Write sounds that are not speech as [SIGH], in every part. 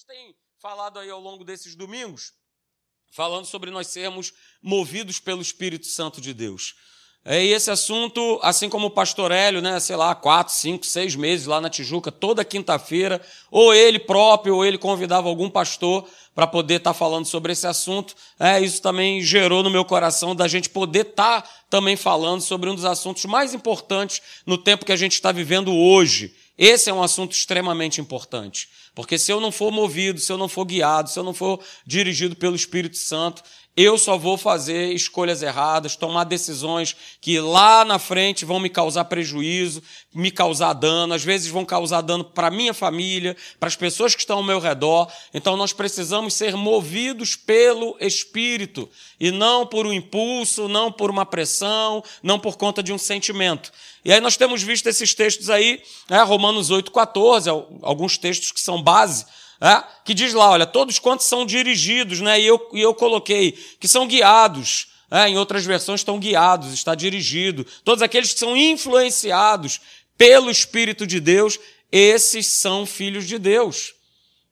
gente tem falado aí ao longo desses domingos, falando sobre nós sermos movidos pelo Espírito Santo de Deus. É, e esse assunto, assim como o pastor Hélio, né, sei lá, quatro, cinco, seis meses lá na Tijuca, toda quinta-feira, ou ele próprio, ou ele convidava algum pastor para poder estar tá falando sobre esse assunto. É, isso também gerou no meu coração da gente poder estar tá também falando sobre um dos assuntos mais importantes no tempo que a gente está vivendo hoje. Esse é um assunto extremamente importante. Porque se eu não for movido, se eu não for guiado, se eu não for dirigido pelo Espírito Santo, eu só vou fazer escolhas erradas, tomar decisões que lá na frente vão me causar prejuízo, me causar dano, às vezes vão causar dano para minha família, para as pessoas que estão ao meu redor. Então nós precisamos ser movidos pelo Espírito e não por um impulso, não por uma pressão, não por conta de um sentimento. E aí nós temos visto esses textos aí, né, Romanos 8,14, alguns textos que são base é? que diz lá, olha, todos quantos são dirigidos, né? e, eu, e eu coloquei, que são guiados, é? em outras versões estão guiados, está dirigido, todos aqueles que são influenciados pelo Espírito de Deus, esses são filhos de Deus.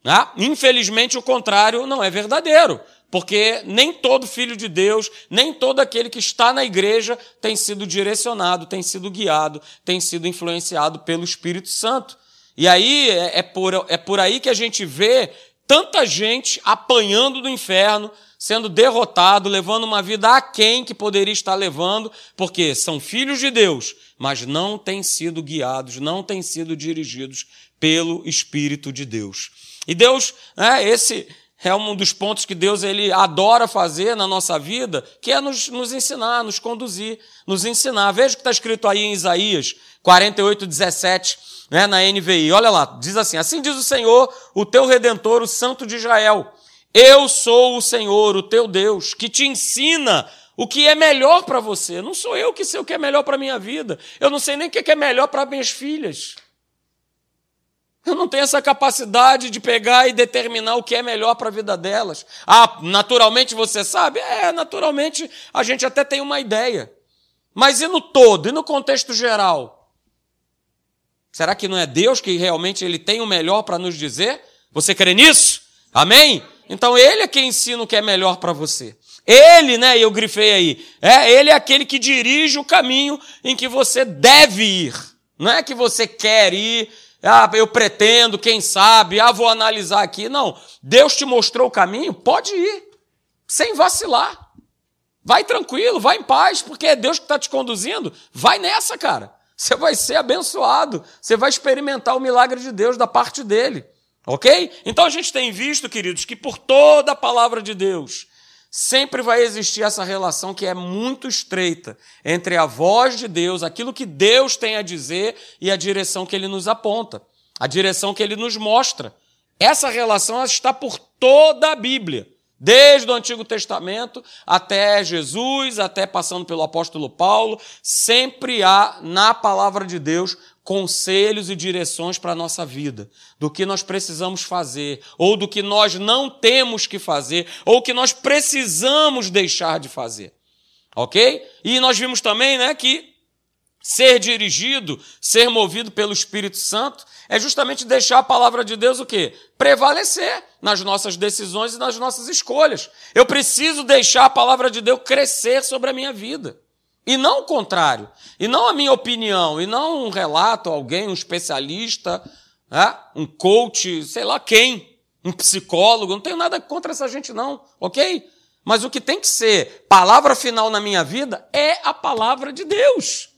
Né? Infelizmente, o contrário não é verdadeiro, porque nem todo filho de Deus, nem todo aquele que está na igreja tem sido direcionado, tem sido guiado, tem sido influenciado pelo Espírito Santo. E aí é, é por, é por aí que a gente vê tanta gente apanhando do inferno, sendo derrotado, levando uma vida aquém que poderia estar levando, porque são filhos de Deus, mas não têm sido guiados, não têm sido dirigidos pelo Espírito de Deus. E Deus, né, esse é um dos pontos que Deus ele adora fazer na nossa vida, que é nos, nos ensinar, nos conduzir, nos ensinar. Veja o que está escrito aí em Isaías 48, 17 né, na NVI. Olha lá, diz assim: Assim diz o Senhor, o teu redentor, o Santo de Israel. Eu sou o Senhor, o teu Deus, que te ensina o que é melhor para você. Não sou eu que sei o que é melhor para minha vida. Eu não sei nem o que é melhor para minhas filhas. Eu não tenho essa capacidade de pegar e determinar o que é melhor para a vida delas. Ah, naturalmente você sabe? É, naturalmente a gente até tem uma ideia. Mas e no todo, e no contexto geral? Será que não é Deus que realmente ele tem o melhor para nos dizer? Você crê nisso? Amém? Então ele é quem ensina o que é melhor para você. Ele, né, eu grifei aí, é, ele é aquele que dirige o caminho em que você deve ir. Não é que você quer ir, ah, eu pretendo, quem sabe, ah, vou analisar aqui. Não, Deus te mostrou o caminho, pode ir, sem vacilar. Vai tranquilo, vai em paz, porque é Deus que está te conduzindo. Vai nessa, cara. Você vai ser abençoado. Você vai experimentar o milagre de Deus da parte dele. Ok? Então a gente tem visto, queridos, que por toda a palavra de Deus, sempre vai existir essa relação que é muito estreita entre a voz de Deus, aquilo que Deus tem a dizer e a direção que ele nos aponta, a direção que ele nos mostra. Essa relação está por toda a Bíblia. Desde o Antigo Testamento até Jesus, até passando pelo apóstolo Paulo, sempre há na palavra de Deus conselhos e direções para a nossa vida, do que nós precisamos fazer, ou do que nós não temos que fazer, ou que nós precisamos deixar de fazer. Ok? E nós vimos também né, que ser dirigido, ser movido pelo Espírito Santo, é justamente deixar a palavra de Deus o quê? Prevalecer nas nossas decisões e nas nossas escolhas. Eu preciso deixar a palavra de Deus crescer sobre a minha vida. E não o contrário. E não a minha opinião, e não um relato, alguém, um especialista, né? um coach, sei lá quem, um psicólogo. Não tenho nada contra essa gente, não, ok? Mas o que tem que ser palavra final na minha vida é a palavra de Deus.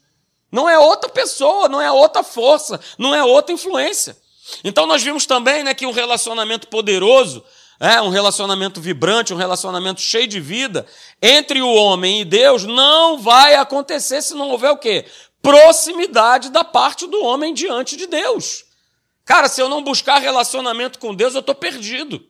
Não é outra pessoa, não é outra força, não é outra influência. Então nós vimos também né, que um relacionamento poderoso, é, um relacionamento vibrante, um relacionamento cheio de vida entre o homem e Deus não vai acontecer se não houver o quê? Proximidade da parte do homem diante de Deus. Cara, se eu não buscar relacionamento com Deus, eu estou perdido.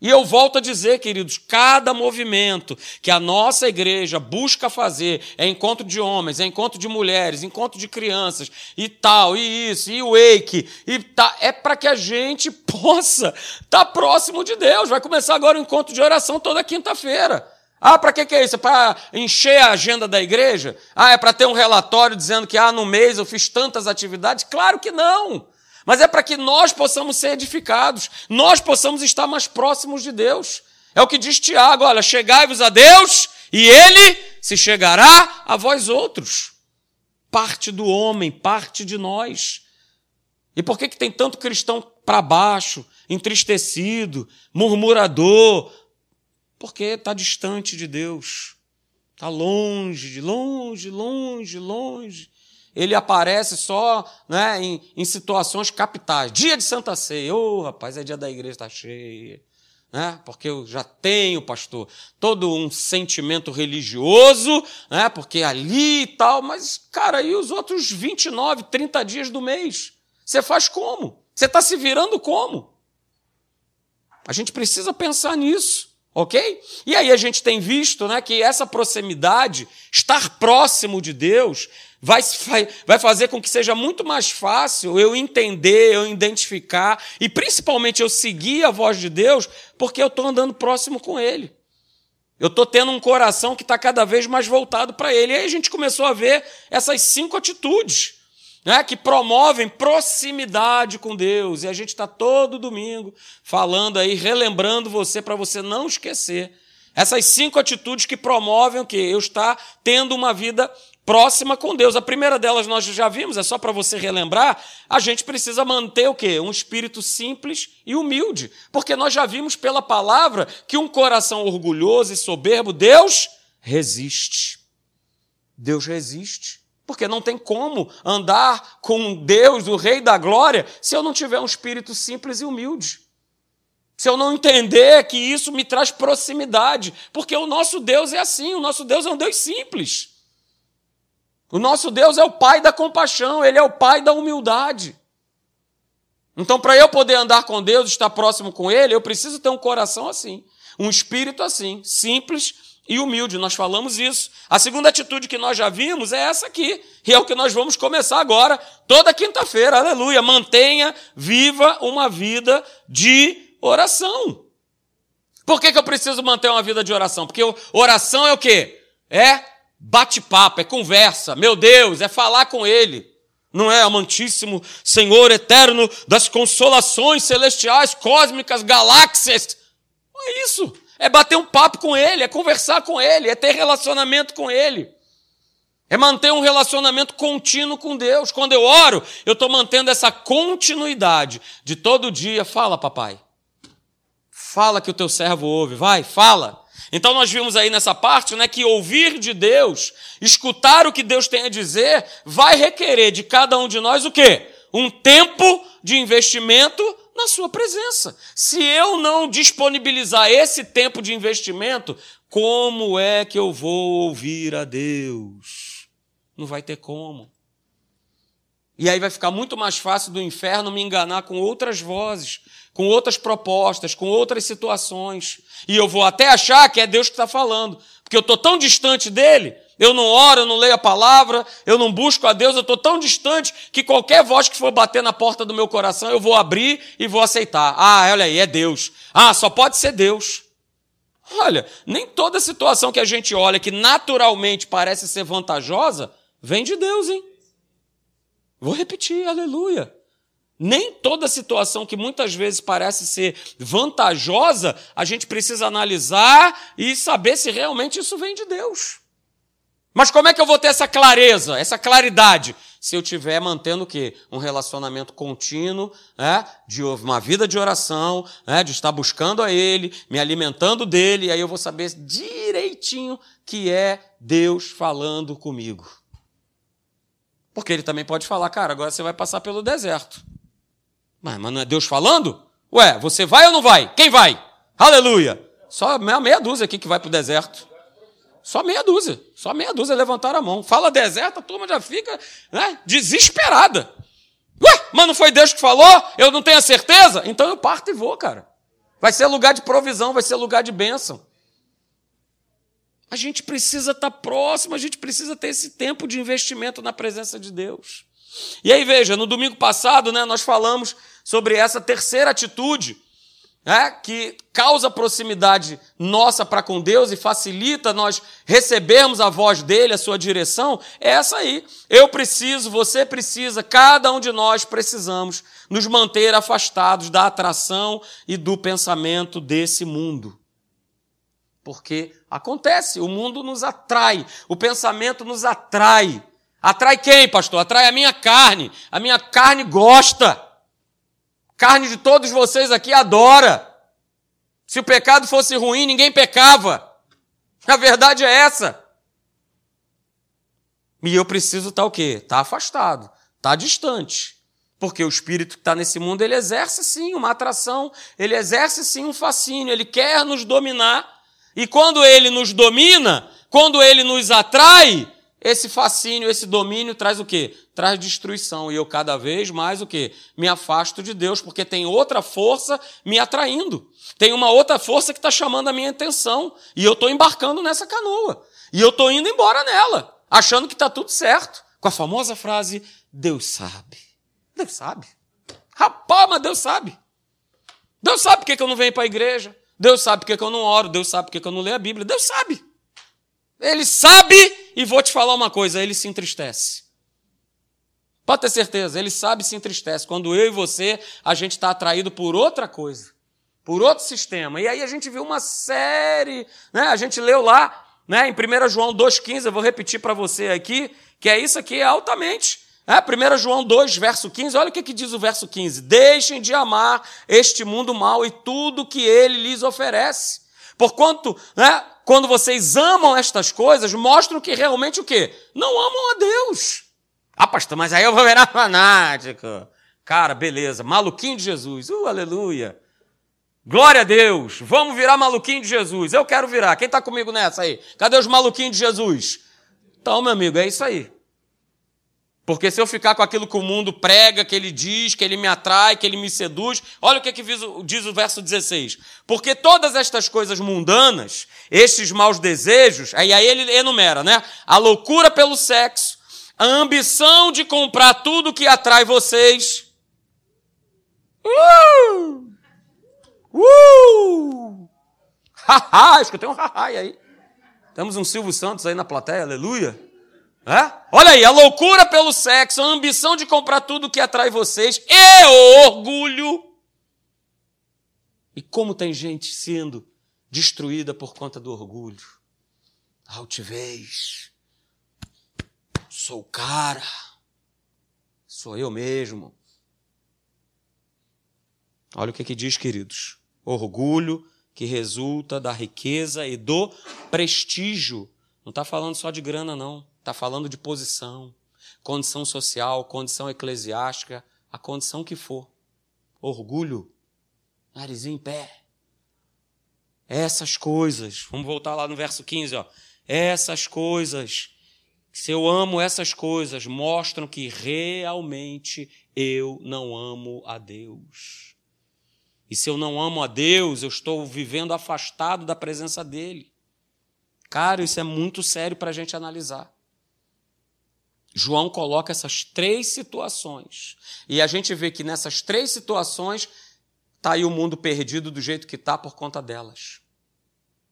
E eu volto a dizer, queridos, cada movimento que a nossa igreja busca fazer é encontro de homens, é encontro de mulheres, encontro de crianças e tal, e isso, e wake, e tá, é para que a gente [LAUGHS] possa estar tá próximo de Deus. Vai começar agora o encontro de oração toda quinta-feira. Ah, para que, que é isso? É para encher a agenda da igreja? Ah, é para ter um relatório dizendo que ah, no mês eu fiz tantas atividades? Claro que não! Mas é para que nós possamos ser edificados, nós possamos estar mais próximos de Deus. É o que diz Tiago: olha, chegai-vos a Deus e ele se chegará a vós outros. Parte do homem, parte de nós. E por que, que tem tanto cristão para baixo, entristecido, murmurador? Porque está distante de Deus. Está longe, longe, longe, longe. Ele aparece só né, em, em situações capitais. Dia de Santa Ceia. Ô, oh, rapaz, é dia da igreja, está cheia né? porque eu já tenho, pastor, todo um sentimento religioso, né? porque ali e tal, mas, cara, e os outros 29, 30 dias do mês? Você faz como? Você está se virando como? A gente precisa pensar nisso, ok? E aí a gente tem visto né, que essa proximidade, estar próximo de Deus, vai, vai fazer com que seja muito mais fácil eu entender, eu identificar e principalmente eu seguir a voz de Deus, porque eu estou andando próximo com Ele. Eu estou tendo um coração que está cada vez mais voltado para Ele. E aí a gente começou a ver essas cinco atitudes né, que promovem proximidade com Deus. E a gente está todo domingo falando aí, relembrando você para você não esquecer. Essas cinco atitudes que promovem o quê? Eu estar tendo uma vida próxima com Deus. A primeira delas nós já vimos, é só para você relembrar, a gente precisa manter o quê? Um espírito simples e humilde, porque nós já vimos pela palavra que um coração orgulhoso e soberbo, Deus resiste. Deus resiste. Porque não tem como andar com Deus, o Rei da Glória, se eu não tiver um espírito simples e humilde. Se eu não entender que isso me traz proximidade. Porque o nosso Deus é assim, o nosso Deus é um Deus simples. O nosso Deus é o Pai da compaixão, Ele é o Pai da humildade. Então, para eu poder andar com Deus, estar próximo com Ele, eu preciso ter um coração assim, um espírito assim, simples e humilde. Nós falamos isso. A segunda atitude que nós já vimos é essa aqui, e é o que nós vamos começar agora, toda quinta-feira, aleluia. Mantenha viva uma vida de oração. Por que, que eu preciso manter uma vida de oração? Porque oração é o quê? É bate-papo, é conversa. Meu Deus, é falar com Ele. Não é amantíssimo Senhor eterno das consolações celestiais, cósmicas, galáxias. Não é isso. É bater um papo com Ele, é conversar com Ele, é ter relacionamento com Ele. É manter um relacionamento contínuo com Deus. Quando eu oro, eu estou mantendo essa continuidade de todo dia. Fala, papai. Fala que o teu servo ouve. Vai, fala. Então nós vimos aí nessa parte, né, que ouvir de Deus, escutar o que Deus tem a dizer, vai requerer de cada um de nós o quê? Um tempo de investimento na sua presença. Se eu não disponibilizar esse tempo de investimento, como é que eu vou ouvir a Deus? Não vai ter como. E aí vai ficar muito mais fácil do inferno me enganar com outras vozes, com outras propostas, com outras situações. E eu vou até achar que é Deus que está falando, porque eu estou tão distante dele, eu não oro, eu não leio a palavra, eu não busco a Deus, eu estou tão distante que qualquer voz que for bater na porta do meu coração, eu vou abrir e vou aceitar. Ah, olha aí, é Deus. Ah, só pode ser Deus. Olha, nem toda situação que a gente olha que naturalmente parece ser vantajosa vem de Deus, hein? Vou repetir, aleluia. Nem toda situação que muitas vezes parece ser vantajosa, a gente precisa analisar e saber se realmente isso vem de Deus. Mas como é que eu vou ter essa clareza, essa claridade? Se eu estiver mantendo o quê? Um relacionamento contínuo, né? de uma vida de oração, né? de estar buscando a Ele, me alimentando dele, e aí eu vou saber direitinho que é Deus falando comigo. Porque ele também pode falar, cara, agora você vai passar pelo deserto. Mas, mas não é Deus falando? Ué, você vai ou não vai? Quem vai? Aleluia! Só meia, dúzia aqui que vai para o deserto. Só meia dúzia. Só meia dúzia levantaram a mão. Fala deserto, a turma já fica né, desesperada. Ué, mas não foi Deus que falou? Eu não tenho a certeza? Então eu parto e vou, cara. Vai ser lugar de provisão, vai ser lugar de bênção. A gente precisa estar próximo, a gente precisa ter esse tempo de investimento na presença de Deus. E aí, veja, no domingo passado, né, nós falamos sobre essa terceira atitude né, que causa proximidade nossa para com Deus e facilita nós recebermos a voz dele, a sua direção, é essa aí. Eu preciso, você precisa, cada um de nós precisamos nos manter afastados da atração e do pensamento desse mundo. Porque acontece, o mundo nos atrai, o pensamento nos atrai. Atrai quem, pastor? Atrai a minha carne. A minha carne gosta. Carne de todos vocês aqui adora. Se o pecado fosse ruim, ninguém pecava. A verdade é essa. E eu preciso estar o quê? Tá afastado, estar tá distante. Porque o espírito que está nesse mundo, ele exerce sim uma atração, ele exerce sim um fascínio, ele quer nos dominar. E quando ele nos domina, quando ele nos atrai, esse fascínio, esse domínio traz o quê? Traz destruição. E eu cada vez mais o quê? Me afasto de Deus, porque tem outra força me atraindo. Tem uma outra força que está chamando a minha atenção. E eu estou embarcando nessa canoa. E eu estou indo embora nela, achando que está tudo certo. Com a famosa frase, Deus sabe. Deus sabe. Rapaz, mas Deus sabe. Deus sabe por que eu não venho para a igreja. Deus sabe por que eu não oro. Deus sabe por que eu não leio a Bíblia. Deus sabe. Ele sabe e vou te falar uma coisa, ele se entristece. Pode ter certeza, ele sabe e se entristece. Quando eu e você, a gente está atraído por outra coisa, por outro sistema. E aí a gente viu uma série, né? A gente leu lá, né, em 1 João 2,15, eu vou repetir para você aqui, que é isso aqui, é altamente. É, 1 João 2, verso 15, olha o que, que diz o verso 15: Deixem de amar este mundo mal e tudo que ele lhes oferece. Porquanto, né, quando vocês amam estas coisas, mostram que realmente o quê? Não amam a Deus. Ah, pastor, mas aí eu vou virar fanático. Cara, beleza, maluquinho de Jesus. Uh, aleluia. Glória a Deus. Vamos virar maluquinho de Jesus. Eu quero virar. Quem está comigo nessa aí? Cadê os maluquinhos de Jesus? Então, meu amigo, é isso aí. Porque se eu ficar com aquilo que o mundo prega, que ele diz, que ele me atrai, que ele me seduz, olha o que, que diz o verso 16. Porque todas estas coisas mundanas, estes maus desejos, aí, ele enumera, né? A loucura pelo sexo, a ambição de comprar tudo que atrai vocês. Uh! Uh! Haha, escutei um haha aí. Temos um Silvio Santos aí na plateia, aleluia. É? Olha aí, a loucura pelo sexo, a ambição de comprar tudo que atrai vocês e o orgulho. E como tem gente sendo destruída por conta do orgulho. Altivez. Sou o cara. Sou eu mesmo. Olha o que, que diz, queridos. Orgulho que resulta da riqueza e do prestígio. Não está falando só de grana, não. Está falando de posição, condição social, condição eclesiástica, a condição que for. Orgulho, narizinho em pé. Essas coisas, vamos voltar lá no verso 15, ó. Essas coisas, se eu amo essas coisas, mostram que realmente eu não amo a Deus. E se eu não amo a Deus, eu estou vivendo afastado da presença dEle. Cara, isso é muito sério para a gente analisar. João coloca essas três situações. E a gente vê que nessas três situações está aí o mundo perdido do jeito que está por conta delas.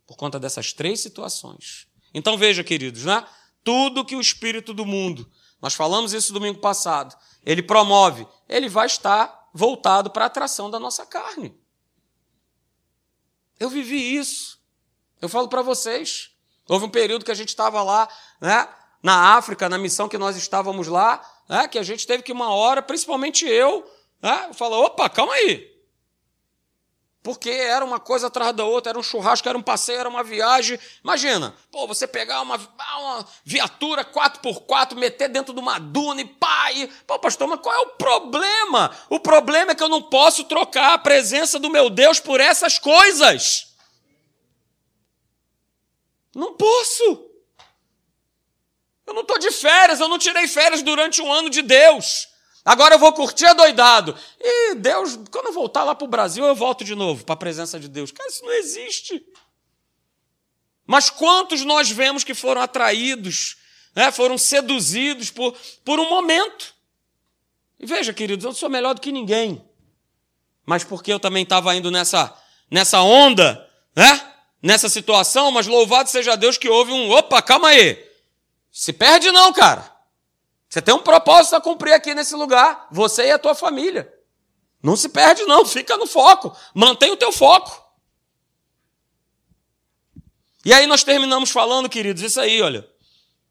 Por conta dessas três situações. Então veja, queridos, né? Tudo que o espírito do mundo, nós falamos isso domingo passado, ele promove, ele vai estar voltado para a atração da nossa carne. Eu vivi isso. Eu falo para vocês. Houve um período que a gente estava lá, né? Na África, na missão que nós estávamos lá, né, que a gente teve que uma hora, principalmente eu, né, falar: opa, calma aí. Porque era uma coisa atrás da outra, era um churrasco, era um passeio, era uma viagem. Imagina, pô, você pegar uma, uma viatura 4x4, meter dentro de uma duna e e, pô, pastor, mas qual é o problema? O problema é que eu não posso trocar a presença do meu Deus por essas coisas. Não posso. Eu não estou de férias, eu não tirei férias durante um ano de Deus. Agora eu vou curtir adoidado. E Deus, quando eu voltar lá para o Brasil, eu volto de novo para a presença de Deus. Cara, isso não existe. Mas quantos nós vemos que foram atraídos, né, foram seduzidos por, por um momento? E veja, queridos, eu sou melhor do que ninguém. Mas porque eu também estava indo nessa, nessa onda, né? nessa situação, mas louvado seja Deus que houve um. Opa, calma aí. Se perde não, cara. Você tem um propósito a cumprir aqui nesse lugar, você e a tua família. Não se perde, não, fica no foco. Mantém o teu foco. E aí nós terminamos falando, queridos, isso aí, olha.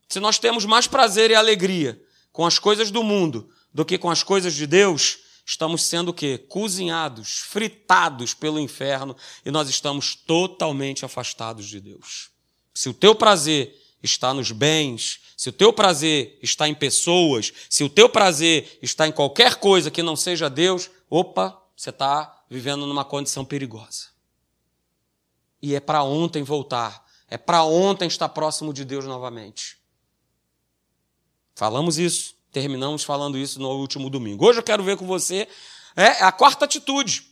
Se nós temos mais prazer e alegria com as coisas do mundo do que com as coisas de Deus, estamos sendo o quê? Cozinhados, fritados pelo inferno e nós estamos totalmente afastados de Deus. Se o teu prazer está nos bens, se o teu prazer está em pessoas, se o teu prazer está em qualquer coisa que não seja Deus, opa, você está vivendo numa condição perigosa. E é para ontem voltar, é para ontem estar próximo de Deus novamente. Falamos isso, terminamos falando isso no último domingo. Hoje eu quero ver com você é a quarta atitude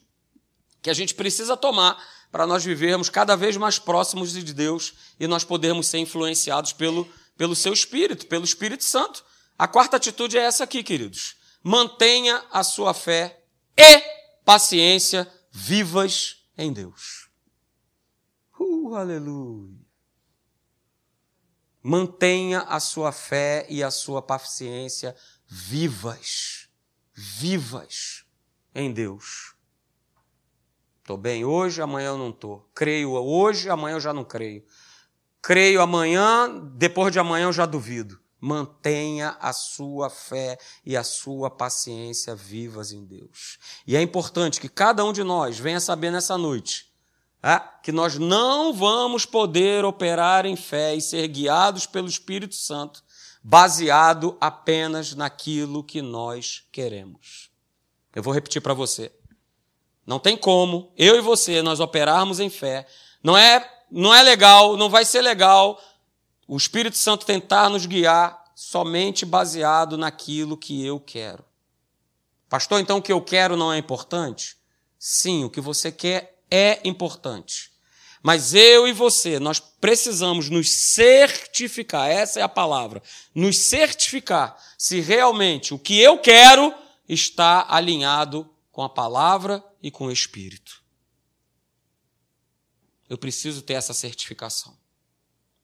que a gente precisa tomar para nós vivermos cada vez mais próximos de Deus e nós podermos ser influenciados pelo, pelo seu Espírito, pelo Espírito Santo. A quarta atitude é essa aqui, queridos. Mantenha a sua fé e paciência vivas em Deus. Uh, aleluia. Mantenha a sua fé e a sua paciência vivas, vivas em Deus. Estou bem hoje, amanhã eu não estou. Creio hoje, amanhã eu já não creio. Creio amanhã, depois de amanhã eu já duvido. Mantenha a sua fé e a sua paciência vivas em Deus. E é importante que cada um de nós venha saber nessa noite é, que nós não vamos poder operar em fé e ser guiados pelo Espírito Santo baseado apenas naquilo que nós queremos. Eu vou repetir para você. Não tem como eu e você nós operarmos em fé. Não é, não é legal, não vai ser legal o Espírito Santo tentar nos guiar somente baseado naquilo que eu quero. Pastor, então o que eu quero não é importante? Sim, o que você quer é importante. Mas eu e você, nós precisamos nos certificar, essa é a palavra, nos certificar se realmente o que eu quero está alinhado com a palavra e com o Espírito. Eu preciso ter essa certificação.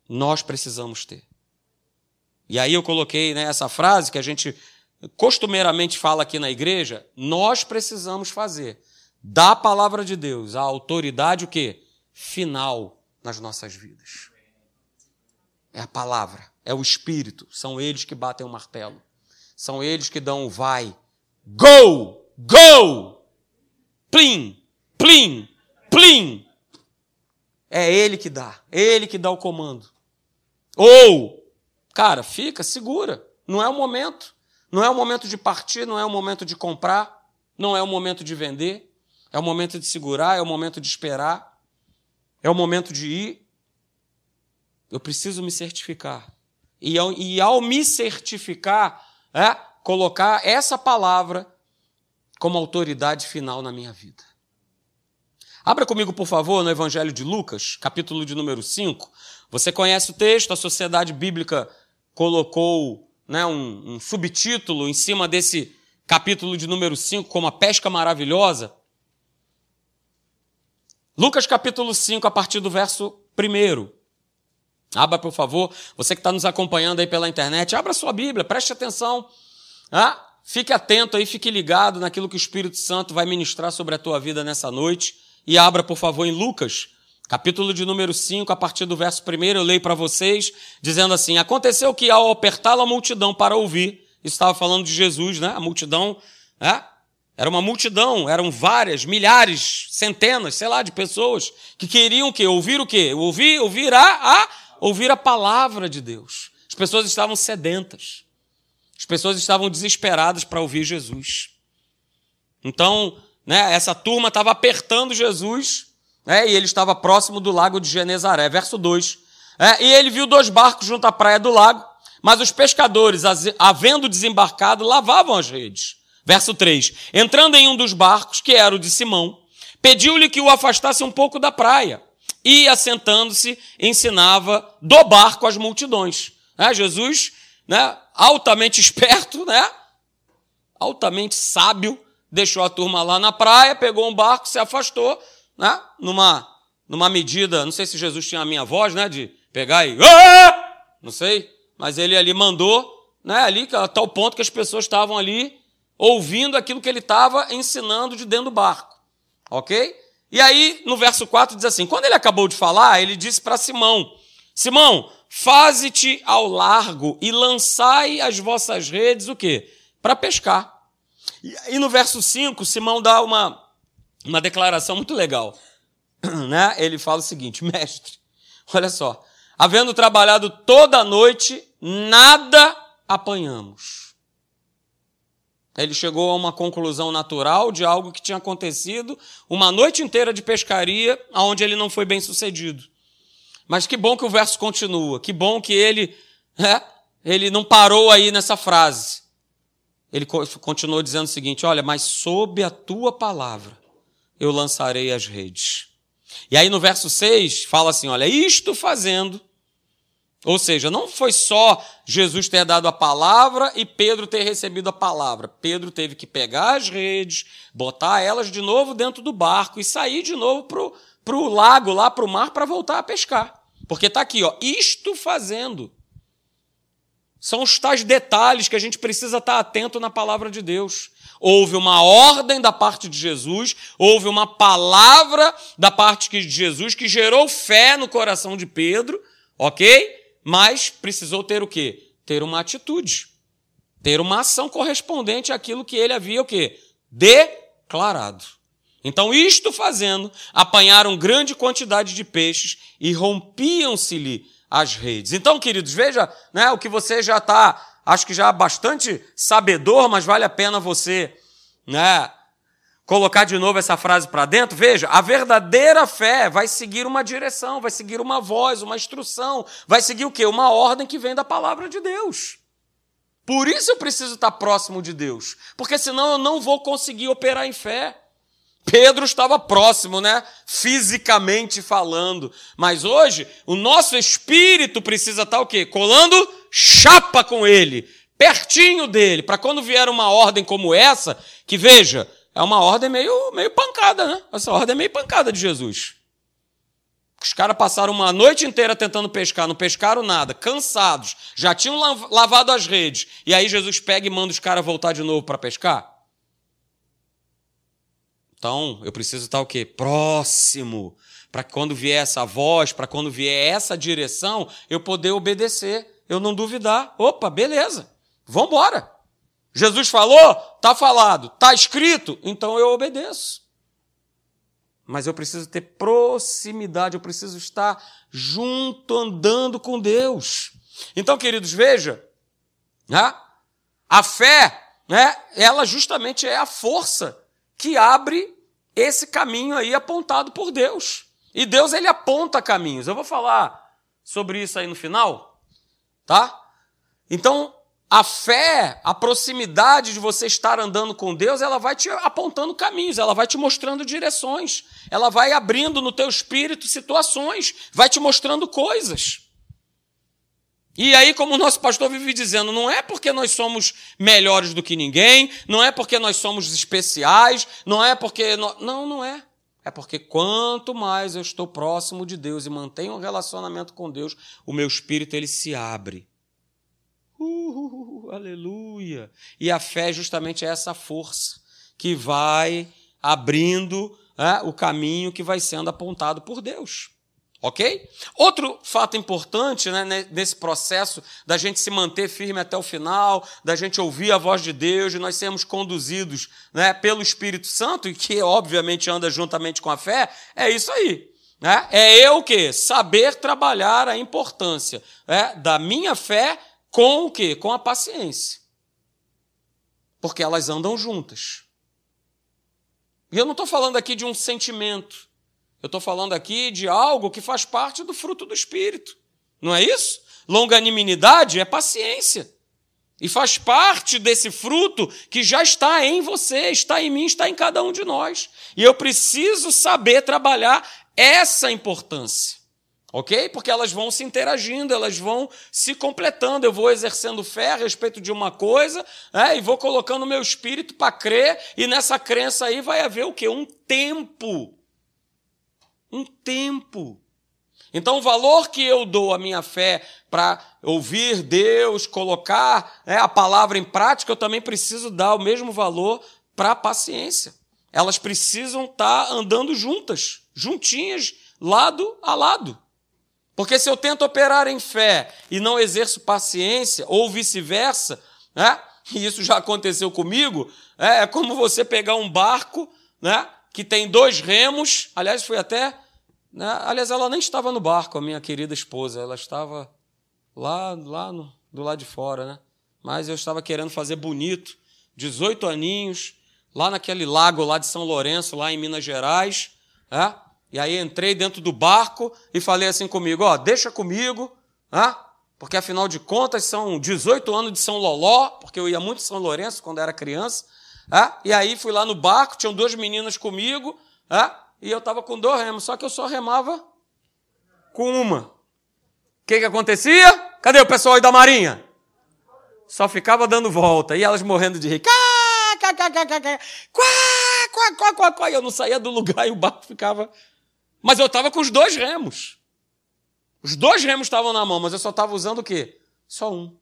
Nós precisamos ter. E aí eu coloquei né, essa frase que a gente costumeiramente fala aqui na igreja, nós precisamos fazer da palavra de Deus a autoridade o quê? Final nas nossas vidas. É a palavra, é o Espírito, são eles que batem o martelo. São eles que dão o vai, Go! Go! Plim! Plim! Plim! É ele que dá. Ele que dá o comando. Ou, cara, fica, segura. Não é o momento. Não é o momento de partir, não é o momento de comprar, não é o momento de vender. É o momento de segurar, é o momento de esperar. É o momento de ir. Eu preciso me certificar. E ao, e ao me certificar, é, colocar essa palavra como autoridade final na minha vida. Abra comigo, por favor, no Evangelho de Lucas, capítulo de número 5. Você conhece o texto, a Sociedade Bíblica colocou né, um, um subtítulo em cima desse capítulo de número 5 como a pesca maravilhosa. Lucas capítulo 5, a partir do verso 1. Abra, por favor. Você que está nos acompanhando aí pela internet, abra sua Bíblia, preste atenção. Ah, fique atento aí, fique ligado naquilo que o Espírito Santo vai ministrar sobre a tua vida nessa noite. E abra, por favor, em Lucas, capítulo de número 5, a partir do verso 1, eu leio para vocês, dizendo assim: Aconteceu que ao apertá-la a multidão para ouvir, estava falando de Jesus, né? A multidão, né? Era uma multidão, eram várias, milhares, centenas, sei lá, de pessoas que queriam o quê? Ouvir o quê? Ouvir, ouvir a, a ouvir a palavra de Deus. As pessoas estavam sedentas. As pessoas estavam desesperadas para ouvir Jesus. Então, né, essa turma estava apertando Jesus, né, e ele estava próximo do lago de Genezaré. Verso 2. É, e ele viu dois barcos junto à praia do lago, mas os pescadores, havendo desembarcado, lavavam as redes. Verso 3. Entrando em um dos barcos, que era o de Simão, pediu-lhe que o afastasse um pouco da praia. E, assentando-se, ensinava do barco as multidões. É, Jesus né, altamente esperto, né, altamente sábio, deixou a turma lá na praia, pegou um barco, se afastou, né, numa, numa medida, não sei se Jesus tinha a minha voz, né, de pegar e, não sei, mas ele ali mandou, né, ali, a tal ponto que as pessoas estavam ali ouvindo aquilo que ele estava ensinando de dentro do barco. Ok? E aí, no verso 4 diz assim: quando ele acabou de falar, ele disse para Simão: Simão, faze-te ao largo e lançai as vossas redes, o quê? Para pescar. E, no verso 5, Simão dá uma, uma declaração muito legal. [CLEARS THROAT] Né? Ele fala o seguinte: mestre, olha só, havendo trabalhado toda a noite, nada apanhamos. Ele chegou a uma conclusão natural de algo que tinha acontecido uma noite inteira de pescaria, onde ele não foi bem sucedido. Mas que bom que o verso continua, que bom que ele, é, ele não parou aí nessa frase. Ele continuou dizendo o seguinte: Olha, mas sob a tua palavra eu lançarei as redes. E aí no verso 6 fala assim: Olha, isto fazendo, ou seja, não foi só Jesus ter dado a palavra e Pedro ter recebido a palavra. Pedro teve que pegar as redes, botar elas de novo dentro do barco e sair de novo para o lago, lá para o mar, para voltar a pescar. Porque está aqui, ó, isto fazendo. São os tais detalhes que a gente precisa estar tá atento na palavra de Deus. Houve uma ordem da parte de Jesus, houve uma palavra da parte de Jesus que gerou fé no coração de Pedro, ok? mas precisou ter o quê? Ter uma atitude, ter uma ação correspondente àquilo que ele havia o quê? Declarado. Então, isto fazendo, apanharam grande quantidade de peixes e rompiam-se-lhe as redes. Então, queridos, veja né, o que você já está, acho que já bastante sabedor, mas vale a pena você né, colocar de novo essa frase para dentro, veja, a verdadeira fé vai seguir uma direção, vai seguir uma voz, uma instrução, vai seguir o quê? Uma ordem que vem da palavra de Deus. Por isso eu preciso estar próximo de Deus, porque senão eu não vou conseguir operar em fé. Pedro estava próximo, né? Fisicamente falando. Mas hoje, o nosso espírito precisa estar o quê? Colando chapa com ele, pertinho dele, para quando vier uma ordem como essa, que veja, é uma ordem meio, meio pancada, né? Essa ordem é meio pancada de Jesus. Os caras passaram uma noite inteira tentando pescar, não pescaram nada, cansados, já tinham lavado as redes. E aí Jesus pega e manda os caras voltar de novo para pescar? Então, eu preciso estar o quê? Próximo. Para quando vier essa voz, para quando vier essa direção, eu poder obedecer, eu não duvidar. Opa, beleza, vamos embora. Jesus falou, está falado, está escrito, então eu obedeço. Mas eu preciso ter proximidade, eu preciso estar junto, andando com Deus. Então, queridos, veja, né? a fé, né? ela justamente é a força que abre esse caminho aí apontado por Deus. E Deus ele aponta caminhos. Eu vou falar sobre isso aí no final, tá? Então, a fé, a proximidade de você estar andando com Deus, ela vai te apontando caminhos, ela vai te mostrando direções, ela vai abrindo no teu espírito situações, vai te mostrando coisas. E aí, como o nosso pastor vive dizendo, não é porque nós somos melhores do que ninguém, não é porque nós somos especiais, não é porque. Não, não é. É porque quanto mais eu estou próximo de Deus e mantenho um relacionamento com Deus, o meu espírito ele se abre. Uh, aleluia! E a fé justamente é essa força que vai abrindo é, o caminho que vai sendo apontado por Deus. Ok? Outro fato importante né, nesse processo da gente se manter firme até o final, da gente ouvir a voz de Deus, de nós sermos conduzidos né, pelo Espírito Santo, e que obviamente anda juntamente com a fé, é isso aí. Né? É eu o quê? Saber trabalhar a importância é, da minha fé com o quê? Com a paciência. Porque elas andam juntas. E eu não estou falando aqui de um sentimento. Eu estou falando aqui de algo que faz parte do fruto do Espírito. Não é isso? Longanimidade é paciência. E faz parte desse fruto que já está em você, está em mim, está em cada um de nós. E eu preciso saber trabalhar essa importância. Ok? Porque elas vão se interagindo, elas vão se completando. Eu vou exercendo fé a respeito de uma coisa né, e vou colocando o meu espírito para crer, e nessa crença aí vai haver o quê? Um tempo. Um tempo. Então, o valor que eu dou à minha fé para ouvir Deus, colocar né, a palavra em prática, eu também preciso dar o mesmo valor para a paciência. Elas precisam estar tá andando juntas, juntinhas, lado a lado. Porque se eu tento operar em fé e não exerço paciência, ou vice-versa, né? e isso já aconteceu comigo, é, é como você pegar um barco né? que tem dois remos, aliás, foi até né? Aliás, ela nem estava no barco, a minha querida esposa, ela estava lá, lá no, do lado de fora, né? Mas eu estava querendo fazer bonito, 18 aninhos, lá naquele lago lá de São Lourenço, lá em Minas Gerais, né? E aí entrei dentro do barco e falei assim comigo, ó, deixa comigo, né? Porque afinal de contas são 18 anos de São Loló, porque eu ia muito em São Lourenço quando era criança, né? E aí fui lá no barco, tinham duas meninas comigo, né? E eu estava com dois remos, só que eu só remava com uma. O que, que acontecia? Cadê o pessoal aí da Marinha? Só ficava dando volta, e elas morrendo de rir. E eu não saía do lugar [LAUGHS] e o barco ficava. Mas eu estava com os dois remos. Os dois remos estavam na mão, mas eu só estava usando o quê? Só um.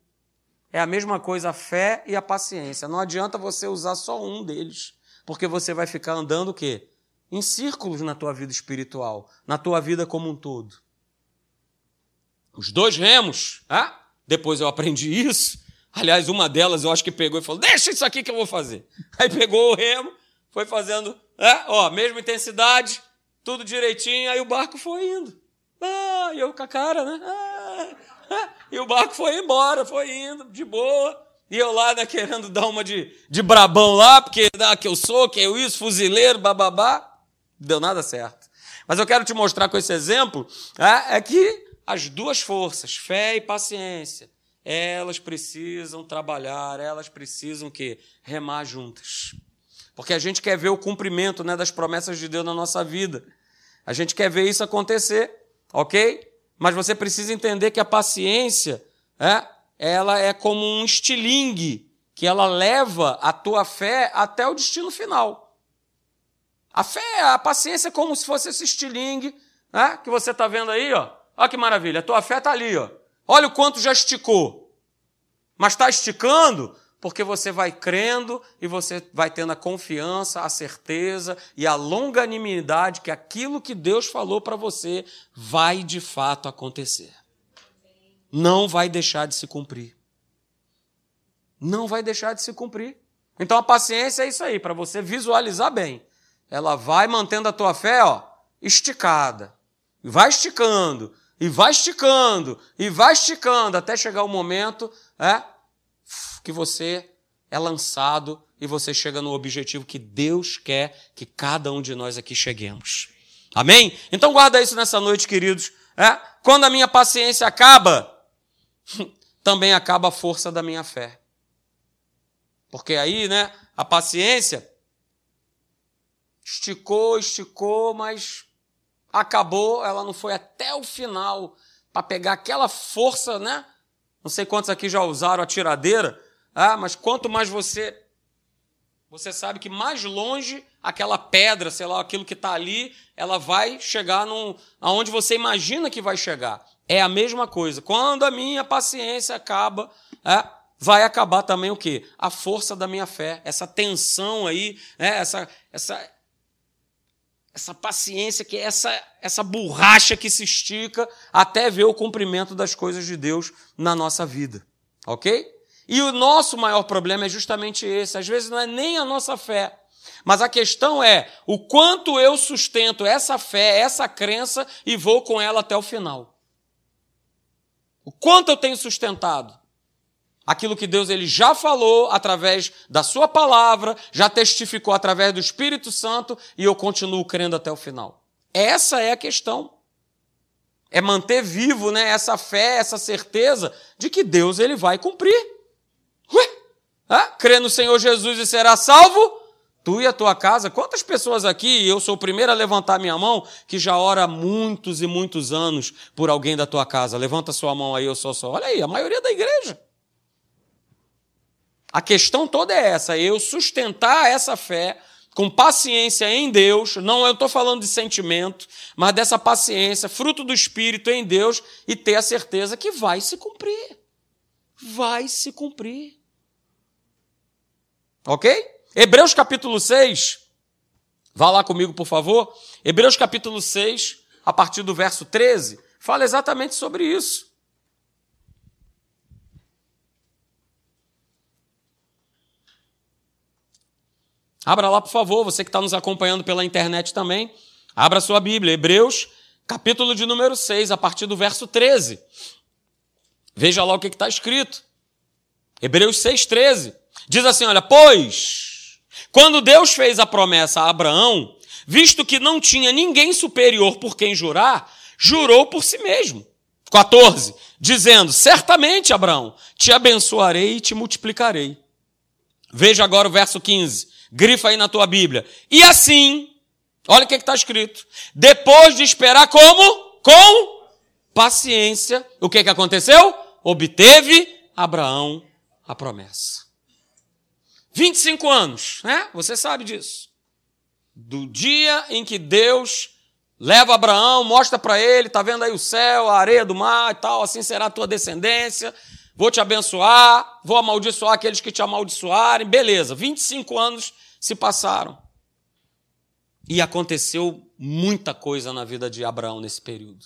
É a mesma coisa a fé e a paciência. Não adianta você usar só um deles, porque você vai ficar andando o quê? Em círculos na tua vida espiritual, na tua vida como um todo. Os dois remos, ah? depois eu aprendi isso. Aliás, uma delas eu acho que pegou e falou: Deixa isso aqui que eu vou fazer. Aí pegou o remo, foi fazendo, é, ó, mesma intensidade, tudo direitinho, aí o barco foi indo. Ah, e eu com a cara, né? Ah, ah, e o barco foi embora, foi indo, de boa. E eu lá, né, querendo dar uma de, de brabão lá, porque ah, que eu sou, que eu isso, fuzileiro, bababá deu nada certo. Mas eu quero te mostrar com esse exemplo é, é que as duas forças, fé e paciência, elas precisam trabalhar, elas precisam que remar juntas. Porque a gente quer ver o cumprimento né, das promessas de Deus na nossa vida. A gente quer ver isso acontecer, ok? Mas você precisa entender que a paciência, é, ela é como um estilingue que ela leva a tua fé até o destino final. A fé, a paciência é como se fosse esse estilingue né, que você está vendo aí. Ó. Olha que maravilha, a tua fé está ali. Ó. Olha o quanto já esticou. Mas está esticando porque você vai crendo e você vai tendo a confiança, a certeza e a longanimidade que aquilo que Deus falou para você vai de fato acontecer. Não vai deixar de se cumprir. Não vai deixar de se cumprir. Então a paciência é isso aí, para você visualizar bem ela vai mantendo a tua fé, ó, esticada. E vai esticando, e vai esticando, e vai esticando, até chegar o momento é, que você é lançado e você chega no objetivo que Deus quer que cada um de nós aqui cheguemos. Amém? Então guarda isso nessa noite, queridos. É? Quando a minha paciência acaba, [LAUGHS] também acaba a força da minha fé. Porque aí, né, a paciência esticou, esticou, mas acabou, ela não foi até o final para pegar aquela força, né? Não sei quantos aqui já usaram a tiradeira, ah, mas quanto mais você você sabe que mais longe aquela pedra, sei lá, aquilo que está ali, ela vai chegar num, aonde você imagina que vai chegar. É a mesma coisa. Quando a minha paciência acaba, é, vai acabar também o quê? A força da minha fé, essa tensão aí, né? essa, essa essa paciência, que é essa, essa borracha que se estica até ver o cumprimento das coisas de Deus na nossa vida. Ok? E o nosso maior problema é justamente esse. Às vezes não é nem a nossa fé, mas a questão é o quanto eu sustento essa fé, essa crença e vou com ela até o final. O quanto eu tenho sustentado aquilo que Deus ele já falou através da sua palavra, já testificou através do Espírito Santo e eu continuo crendo até o final. Essa é a questão. É manter vivo, né, essa fé, essa certeza de que Deus ele vai cumprir. Ué? Ah, crê no Senhor Jesus e será salvo? Tu e a tua casa. Quantas pessoas aqui, eu sou o primeiro a levantar minha mão, que já ora muitos e muitos anos por alguém da tua casa? Levanta sua mão aí, eu sou só. Olha aí, a maioria da igreja. A questão toda é essa, eu sustentar essa fé com paciência em Deus, não eu estou falando de sentimento, mas dessa paciência, fruto do Espírito em Deus, e ter a certeza que vai se cumprir. Vai se cumprir. Ok? Hebreus capítulo 6, vá lá comigo, por favor. Hebreus capítulo 6, a partir do verso 13, fala exatamente sobre isso. Abra lá, por favor, você que está nos acompanhando pela internet também. Abra sua Bíblia, Hebreus, capítulo de número 6, a partir do verso 13. Veja lá o que está escrito. Hebreus 6, 13. Diz assim: olha, pois, quando Deus fez a promessa a Abraão, visto que não tinha ninguém superior por quem jurar, jurou por si mesmo. 14. Dizendo: Certamente, Abraão, te abençoarei e te multiplicarei. Veja agora o verso 15. Grifa aí na tua Bíblia. E assim, olha o que está escrito. Depois de esperar como? Com paciência. O que, que aconteceu? Obteve Abraão a promessa. 25 anos, né? Você sabe disso. Do dia em que Deus leva Abraão, mostra para ele, tá vendo aí o céu, a areia do mar e tal, assim será a tua descendência vou te abençoar, vou amaldiçoar aqueles que te amaldiçoarem. Beleza, 25 anos se passaram. E aconteceu muita coisa na vida de Abraão nesse período.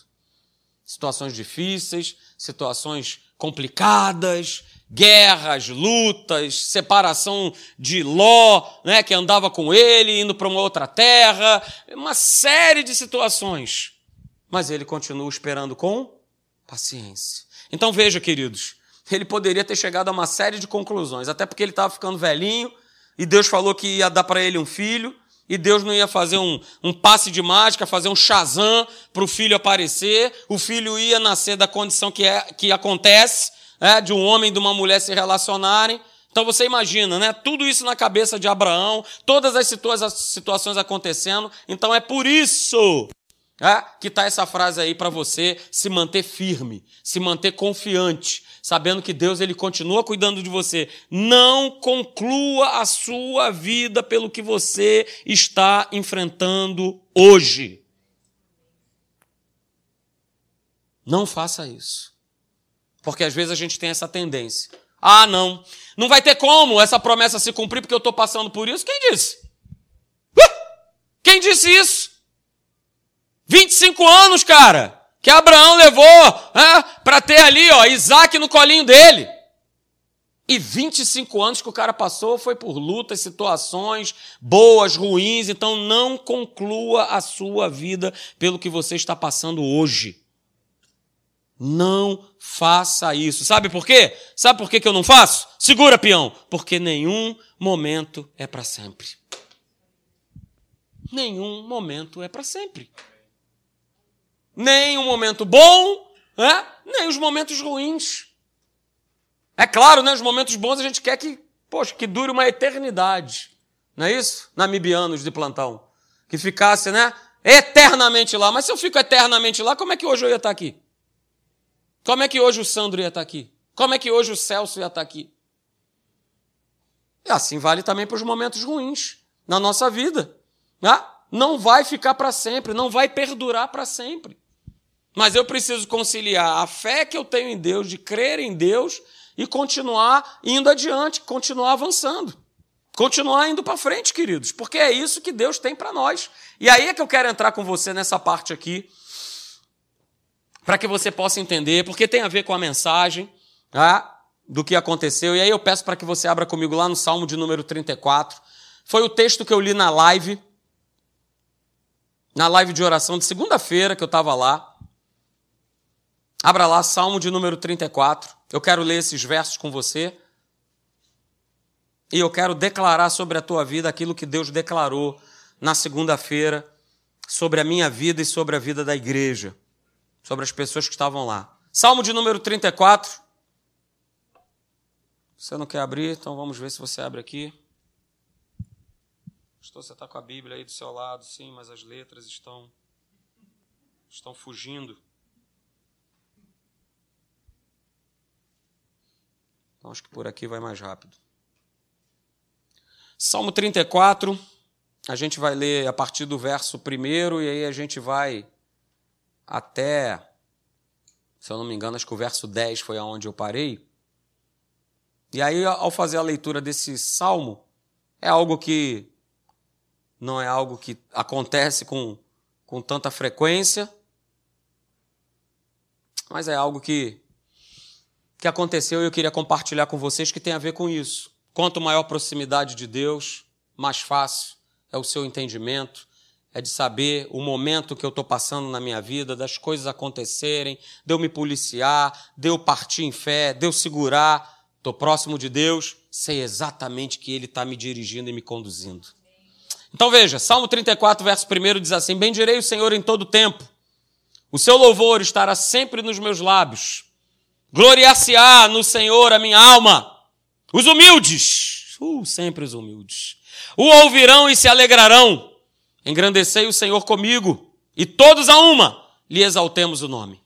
Situações difíceis, situações complicadas, guerras, lutas, separação de Ló, né, que andava com ele, indo para uma outra terra, uma série de situações. Mas ele continua esperando com paciência. Então veja, queridos, ele poderia ter chegado a uma série de conclusões, até porque ele estava ficando velhinho e Deus falou que ia dar para ele um filho. E Deus não ia fazer um, um passe de mágica, fazer um Shazam para o filho aparecer. O filho ia nascer da condição que, é, que acontece, é, de um homem e de uma mulher se relacionarem. Então você imagina, né? Tudo isso na cabeça de Abraão, todas as, situa as situações acontecendo. Então é por isso é, que está essa frase aí para você se manter firme, se manter confiante, sabendo que Deus ele continua cuidando de você. Não conclua a sua vida pelo que você está enfrentando hoje. Não faça isso. Porque às vezes a gente tem essa tendência. Ah, não. Não vai ter como essa promessa se cumprir porque eu estou passando por isso. Quem disse? Uh! Quem disse isso? 25 anos, cara que Abraão levou né, para ter ali, ó, Isaac no colinho dele. E 25 anos que o cara passou foi por lutas, situações boas, ruins, então não conclua a sua vida pelo que você está passando hoje. Não faça isso. Sabe por quê? Sabe por quê que eu não faço? Segura, peão. Porque nenhum momento é para sempre. Nenhum momento é para sempre nem o momento bom, né? nem os momentos ruins. É claro, né? Os momentos bons a gente quer que, poxa, que dure uma eternidade. Não é isso? Namibianos de plantão. Que ficasse, né? Eternamente lá. Mas se eu fico eternamente lá, como é que hoje eu ia estar aqui? Como é que hoje o Sandro ia estar aqui? Como é que hoje o Celso ia estar aqui? E assim vale também para os momentos ruins na nossa vida. Né? Não vai ficar para sempre, não vai perdurar para sempre. Mas eu preciso conciliar a fé que eu tenho em Deus, de crer em Deus e continuar indo adiante, continuar avançando. Continuar indo para frente, queridos, porque é isso que Deus tem para nós. E aí é que eu quero entrar com você nessa parte aqui, para que você possa entender, porque tem a ver com a mensagem tá? do que aconteceu. E aí eu peço para que você abra comigo lá no Salmo de número 34. Foi o texto que eu li na live, na live de oração de segunda-feira que eu estava lá. Abra lá, Salmo de número 34. Eu quero ler esses versos com você. E eu quero declarar sobre a tua vida aquilo que Deus declarou na segunda-feira sobre a minha vida e sobre a vida da igreja, sobre as pessoas que estavam lá. Salmo de número 34. Você não quer abrir? Então vamos ver se você abre aqui. Estou, você está com a Bíblia aí do seu lado, sim, mas as letras estão estão fugindo. Então acho que por aqui vai mais rápido. Salmo 34, A gente vai ler a partir do verso primeiro e aí a gente vai até, se eu não me engano, acho que o verso 10 foi aonde eu parei. E aí, ao fazer a leitura desse salmo, é algo que não é algo que acontece com, com tanta frequência, mas é algo que, que aconteceu e eu queria compartilhar com vocês que tem a ver com isso. Quanto maior proximidade de Deus, mais fácil é o seu entendimento, é de saber o momento que eu estou passando na minha vida, das coisas acontecerem, de eu me policiar, de eu partir em fé, de eu segurar, estou próximo de Deus, sei exatamente que Ele está me dirigindo e me conduzindo. Então veja, Salmo 34, verso 1 diz assim: Bendirei o Senhor em todo tempo, o seu louvor estará sempre nos meus lábios, gloriar-se-á no Senhor a minha alma, os humildes, uh, sempre os humildes, o ouvirão e se alegrarão. Engrandecei o Senhor comigo, e todos a uma lhe exaltemos o nome.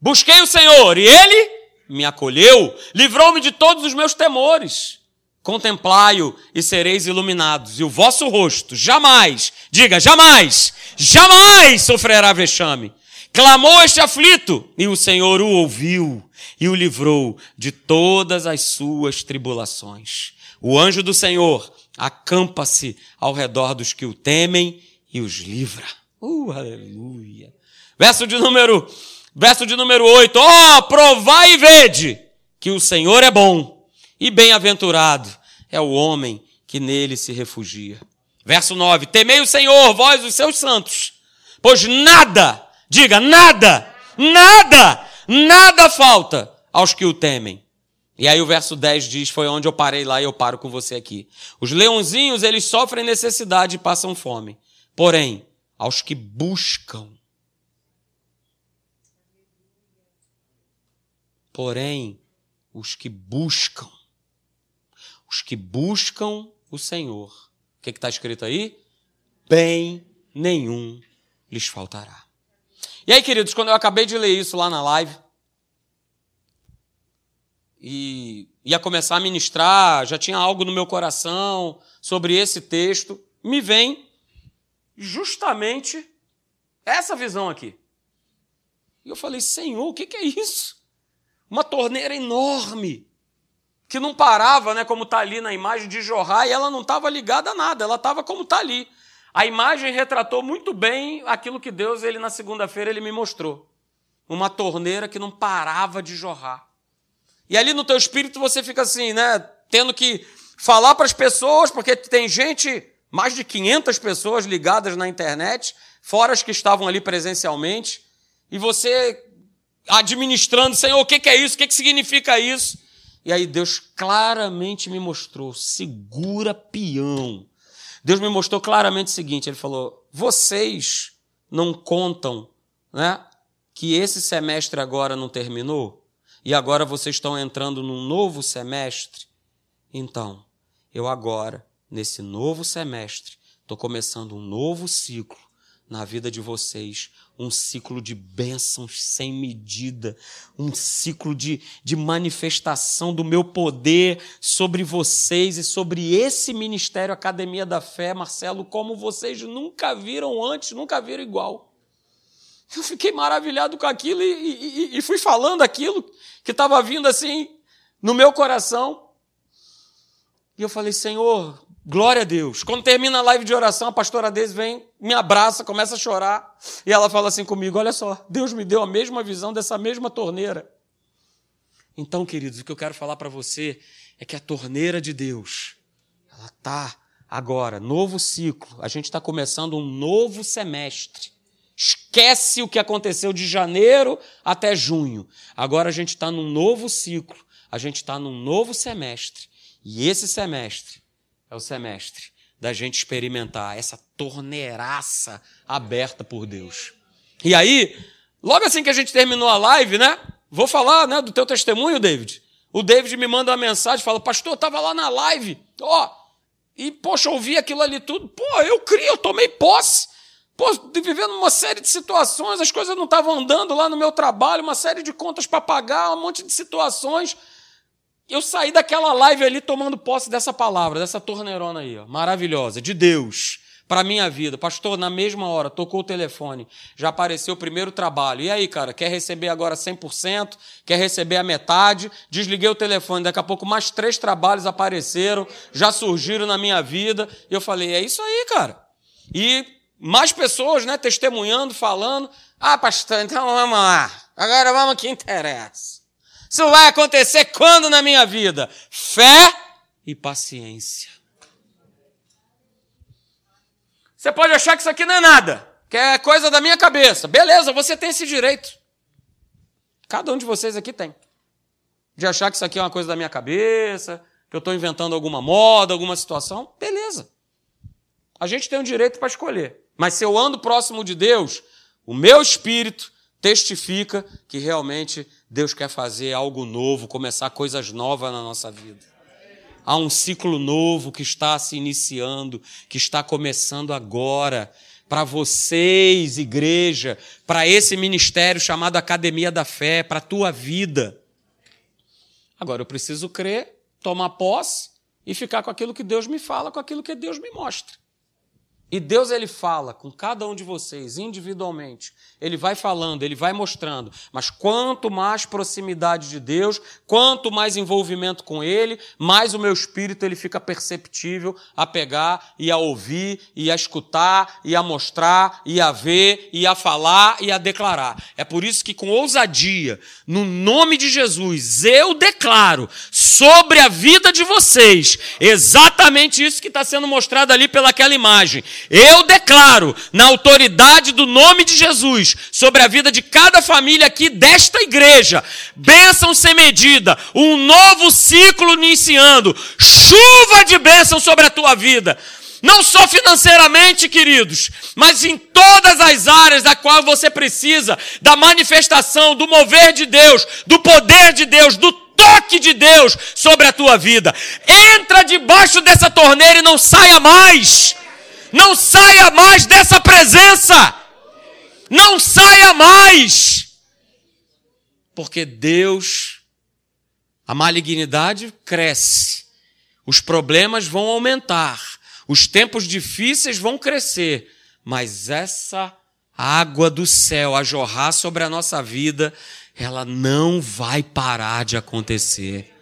Busquei o Senhor, e ele me acolheu, livrou-me de todos os meus temores. Contemplai-o e sereis iluminados, e o vosso rosto jamais, diga jamais, jamais sofrerá vexame. Clamou este aflito, e o Senhor o ouviu e o livrou de todas as suas tribulações. O anjo do Senhor acampa-se ao redor dos que o temem e os livra. Uh, aleluia. Verso de número, verso de número 8. Ó, oh, provai e vede que o Senhor é bom e bem-aventurado é o homem que nele se refugia. Verso 9: Temei o Senhor, vós os seus santos, pois nada, diga nada, nada, nada falta aos que o temem. E aí o verso 10 diz, foi onde eu parei lá e eu paro com você aqui. Os leãozinhos, eles sofrem necessidade e passam fome. Porém, aos que buscam. Porém, os que buscam os que buscam o Senhor. O que está escrito aí? Bem nenhum lhes faltará. E aí, queridos, quando eu acabei de ler isso lá na live, e ia começar a ministrar, já tinha algo no meu coração sobre esse texto, me vem justamente essa visão aqui. E eu falei, Senhor, o que é isso? Uma torneira enorme que não parava, né, como está ali na imagem, de jorrar, e ela não estava ligada a nada, ela estava como está ali. A imagem retratou muito bem aquilo que Deus, ele na segunda-feira, ele me mostrou. Uma torneira que não parava de jorrar. E ali no teu espírito você fica assim, né, tendo que falar para as pessoas, porque tem gente, mais de 500 pessoas ligadas na internet, fora as que estavam ali presencialmente, e você administrando, Senhor, o que é isso? O que significa isso? E aí Deus claramente me mostrou: segura peão. Deus me mostrou claramente o seguinte: Ele falou, vocês não contam né, que esse semestre agora não terminou? E agora vocês estão entrando num novo semestre? Então, eu agora, nesse novo semestre, estou começando um novo ciclo na vida de vocês, um ciclo de bênçãos sem medida, um ciclo de, de manifestação do meu poder sobre vocês e sobre esse ministério Academia da Fé, Marcelo, como vocês nunca viram antes, nunca viram igual. Eu fiquei maravilhado com aquilo e, e, e fui falando aquilo que estava vindo assim no meu coração. E eu falei, Senhor, Glória a Deus. Quando termina a live de oração, a pastora Deise vem, me abraça, começa a chorar. E ela fala assim comigo: Olha só, Deus me deu a mesma visão dessa mesma torneira. Então, queridos, o que eu quero falar para você é que a torneira de Deus, ela está agora, novo ciclo. A gente está começando um novo semestre. Esquece o que aconteceu de janeiro até junho. Agora a gente está num novo ciclo. A gente está num novo semestre. E esse semestre é o semestre da gente experimentar essa torneiraça aberta por Deus. E aí, logo assim que a gente terminou a live, né? Vou falar, né, do teu testemunho, David. O David me manda uma mensagem, fala: "Pastor, eu estava lá na live, ó, e poxa, ouvi aquilo ali tudo. Pô, eu criei, eu tomei posse. Pô, vivendo uma série de situações, as coisas não estavam andando lá no meu trabalho, uma série de contas para pagar, um monte de situações eu saí daquela live ali tomando posse dessa palavra, dessa torneirona aí, ó, maravilhosa, de Deus, para minha vida. Pastor, na mesma hora, tocou o telefone, já apareceu o primeiro trabalho. E aí, cara, quer receber agora 100%? Quer receber a metade? Desliguei o telefone, daqui a pouco mais três trabalhos apareceram, já surgiram na minha vida. E eu falei, é isso aí, cara. E mais pessoas, né, testemunhando, falando. Ah, pastor, então vamos lá. Agora vamos que interessa. Isso vai acontecer quando na minha vida? Fé e paciência. Você pode achar que isso aqui não é nada, que é coisa da minha cabeça. Beleza, você tem esse direito. Cada um de vocês aqui tem. De achar que isso aqui é uma coisa da minha cabeça, que eu estou inventando alguma moda, alguma situação. Beleza. A gente tem o um direito para escolher. Mas se eu ando próximo de Deus, o meu espírito testifica que realmente Deus quer fazer algo novo, começar coisas novas na nossa vida. Há um ciclo novo que está se iniciando, que está começando agora. Para vocês, igreja, para esse ministério chamado Academia da Fé, para a tua vida. Agora eu preciso crer, tomar posse e ficar com aquilo que Deus me fala, com aquilo que Deus me mostra. E Deus ele fala com cada um de vocês individualmente. Ele vai falando, ele vai mostrando. Mas quanto mais proximidade de Deus, quanto mais envolvimento com ele, mais o meu espírito ele fica perceptível a pegar e a ouvir e a escutar e a mostrar e a ver e a falar e a declarar. É por isso que com ousadia, no nome de Jesus, eu declaro sobre a vida de vocês exatamente isso que está sendo mostrado ali pelaquela imagem eu declaro, na autoridade do nome de Jesus, sobre a vida de cada família aqui desta igreja, bênção sem medida, um novo ciclo iniciando, chuva de bênção sobre a tua vida. Não só financeiramente, queridos, mas em todas as áreas da qual você precisa da manifestação, do mover de Deus, do poder de Deus, do toque de Deus sobre a tua vida. Entra debaixo dessa torneira e não saia mais. Não saia mais dessa presença. Não saia mais. Porque Deus, a malignidade cresce, os problemas vão aumentar, os tempos difíceis vão crescer, mas essa água do céu a jorrar sobre a nossa vida, ela não vai parar de acontecer.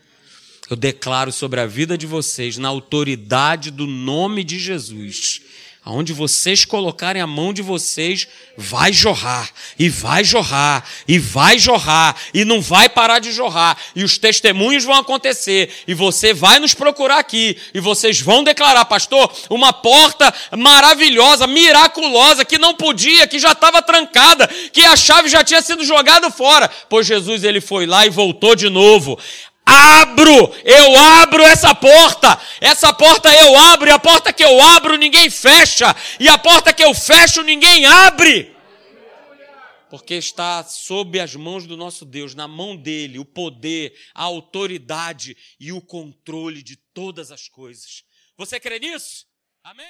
Eu declaro sobre a vida de vocês, na autoridade do nome de Jesus, Aonde vocês colocarem a mão de vocês, vai jorrar, e vai jorrar, e vai jorrar, e não vai parar de jorrar, e os testemunhos vão acontecer, e você vai nos procurar aqui, e vocês vão declarar, pastor, uma porta maravilhosa, miraculosa, que não podia, que já estava trancada, que a chave já tinha sido jogada fora, pois Jesus ele foi lá e voltou de novo abro, eu abro essa porta, essa porta eu abro, e a porta que eu abro ninguém fecha, e a porta que eu fecho ninguém abre. Porque está sob as mãos do nosso Deus, na mão dele, o poder, a autoridade e o controle de todas as coisas. Você crê nisso? Amém?